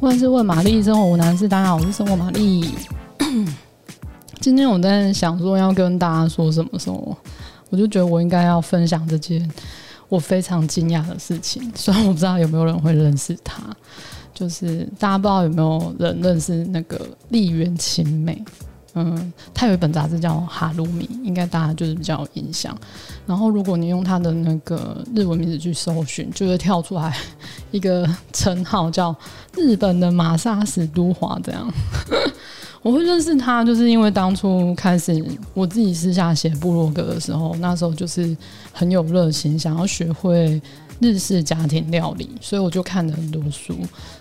万事问玛丽，生活无难事。大家好，我是生活玛丽。今天我在想说要跟大家说什么时候，我就觉得我应该要分享这件我非常惊讶的事情。虽然我不知道有没有人会认识他，就是大家不知道有没有人认识那个栗原晴美。嗯，他有一本杂志叫《哈鲁米》，应该大家就是比较有印象。然后，如果你用他的那个日文名字去搜寻，就会跳出来一个称号叫“日本的玛莎史都华”这样。我会认识他，就是因为当初开始我自己私下写部落格的时候，那时候就是很有热情，想要学会日式家庭料理，所以我就看了很多书。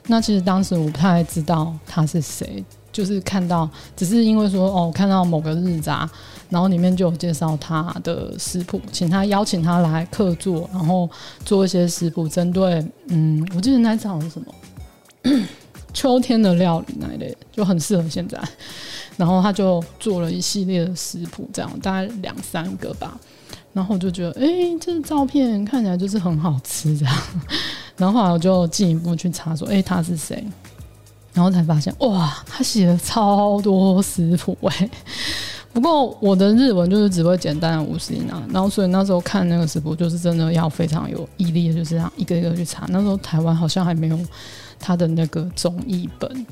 那其实当时我不太知道他是谁。就是看到，只是因为说哦，看到某个日杂，然后里面就有介绍他的食谱，请他邀请他来客座，然后做一些食谱，针对嗯，我记得那一次好像是什么 秋天的料理那一类，就很适合现在。然后他就做了一系列的食谱，这样大概两三个吧。然后我就觉得，哎、这照片看起来就是很好吃这样。然后后来我就进一步去查，说，哎、他是谁？然后才发现，哇，他写了超多食谱哎。不过我的日文就是只会简单的五十音啊，然后所以那时候看那个食谱，就是真的要非常有毅力的，就是这样一个一个去查。那时候台湾好像还没有他的那个中译本。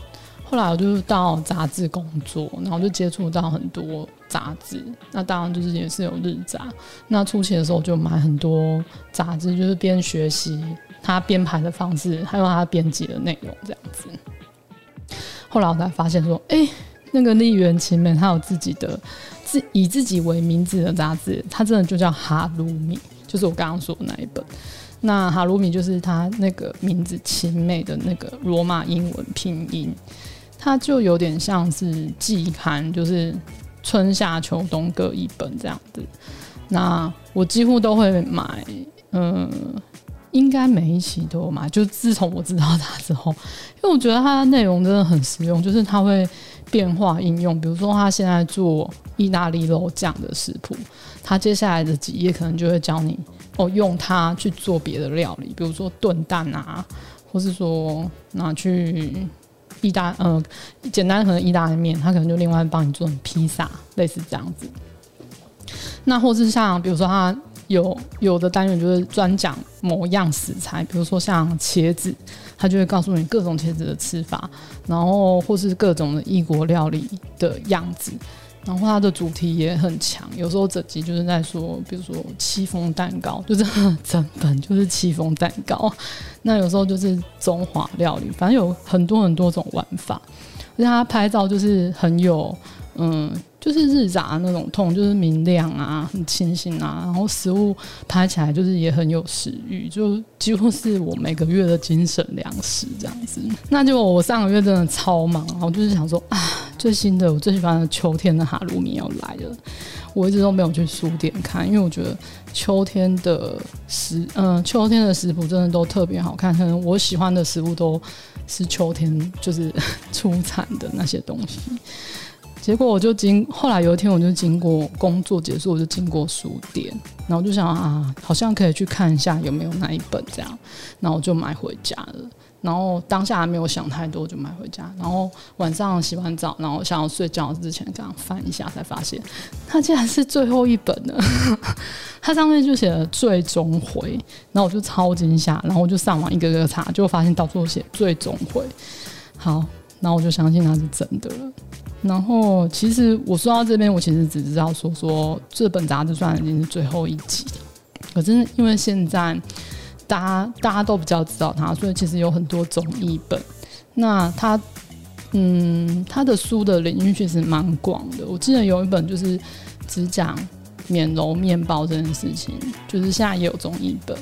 后来我就是到杂志工作，然后就接触到很多杂志。那当然就是也是有日杂。那初期的时候就买很多杂志，就是边学习他编排的方式，还有他编辑的内容这样子。后来我才发现说，哎、那个栗原晴美，她有自己的自以自己为名字的杂志，它真的就叫哈鲁米，就是我刚刚说的那一本。那哈鲁米就是他那个名字晴美的那个罗马英文拼音，它就有点像是季刊，就是春夏秋冬各一本这样子。那我几乎都会买，嗯。应该每一期都有嘛，就自从我知道它之后，因为我觉得它的内容真的很实用，就是它会变化应用。比如说，他现在做意大利肉酱的食谱，他接下来的几页可能就会教你哦，用它去做别的料理，比如说炖蛋啊，或是说拿去意大呃简单可能意大利面，他可能就另外帮你做披萨，类似这样子。那或是像比如说他。有有的单元就是专讲某样食材，比如说像茄子，他就会告诉你各种茄子的吃法，然后或是各种的异国料理的样子，然后它的主题也很强。有时候整集就是在说，比如说戚风蛋糕，就是整本就是戚风蛋糕。那有时候就是中华料理，反正有很多很多种玩法。而且他拍照就是很有嗯。就是日杂那种痛，就是明亮啊，很清新啊，然后食物拍起来就是也很有食欲，就几乎是我每个月的精神粮食这样子。那就我上个月真的超忙，我就是想说啊，最新的我最喜欢的秋天的哈鲁米要来了，我一直都没有去书店看，因为我觉得秋天的食，嗯、秋天的食谱真的都特别好看，可能我喜欢的食物都是秋天就是出产的那些东西。结果我就经后来有一天我就经过工作结束，我就经过书店，然后我就想啊，好像可以去看一下有没有那一本这样，然后我就买回家了。然后当下还没有想太多，就买回家。然后晚上洗完澡，然后想要睡觉之前，刚刚翻一下才发现，它竟然是最后一本了。它上面就写了最终回，然后我就超惊吓，然后我就上网一个个查，就发现到处都写最终回。好，然后我就相信它是真的了。然后，其实我说到这边，我其实只知道说说这本杂志算已经是最后一集，可是因为现在大家大家都比较知道它，所以其实有很多综艺本。那它，嗯，他的书的领域确实蛮广的。我记得有一本就是只讲免揉面包这件事情，就是现在也有综艺本。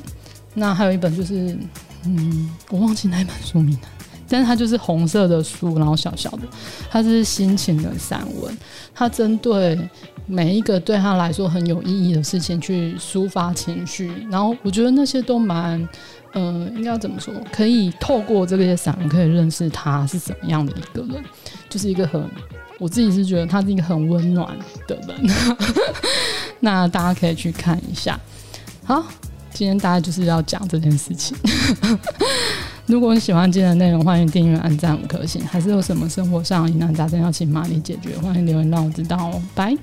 那还有一本就是，嗯，我忘记那本书名了。但是它就是红色的书，然后小小的，它是心情的散文，它针对每一个对他来说很有意义的事情去抒发情绪，然后我觉得那些都蛮，嗯、应该怎么说？可以透过这些散文，可以认识他是什么样的一个人，就是一个很，我自己是觉得他是一个很温暖的人，那大家可以去看一下。好，今天大家就是要讲这件事情。如果你喜欢今天的内容，欢迎订阅、按赞五颗星。还是有什么生活上疑难杂症要请玛丽解决，欢迎留言让我知道哦。拜。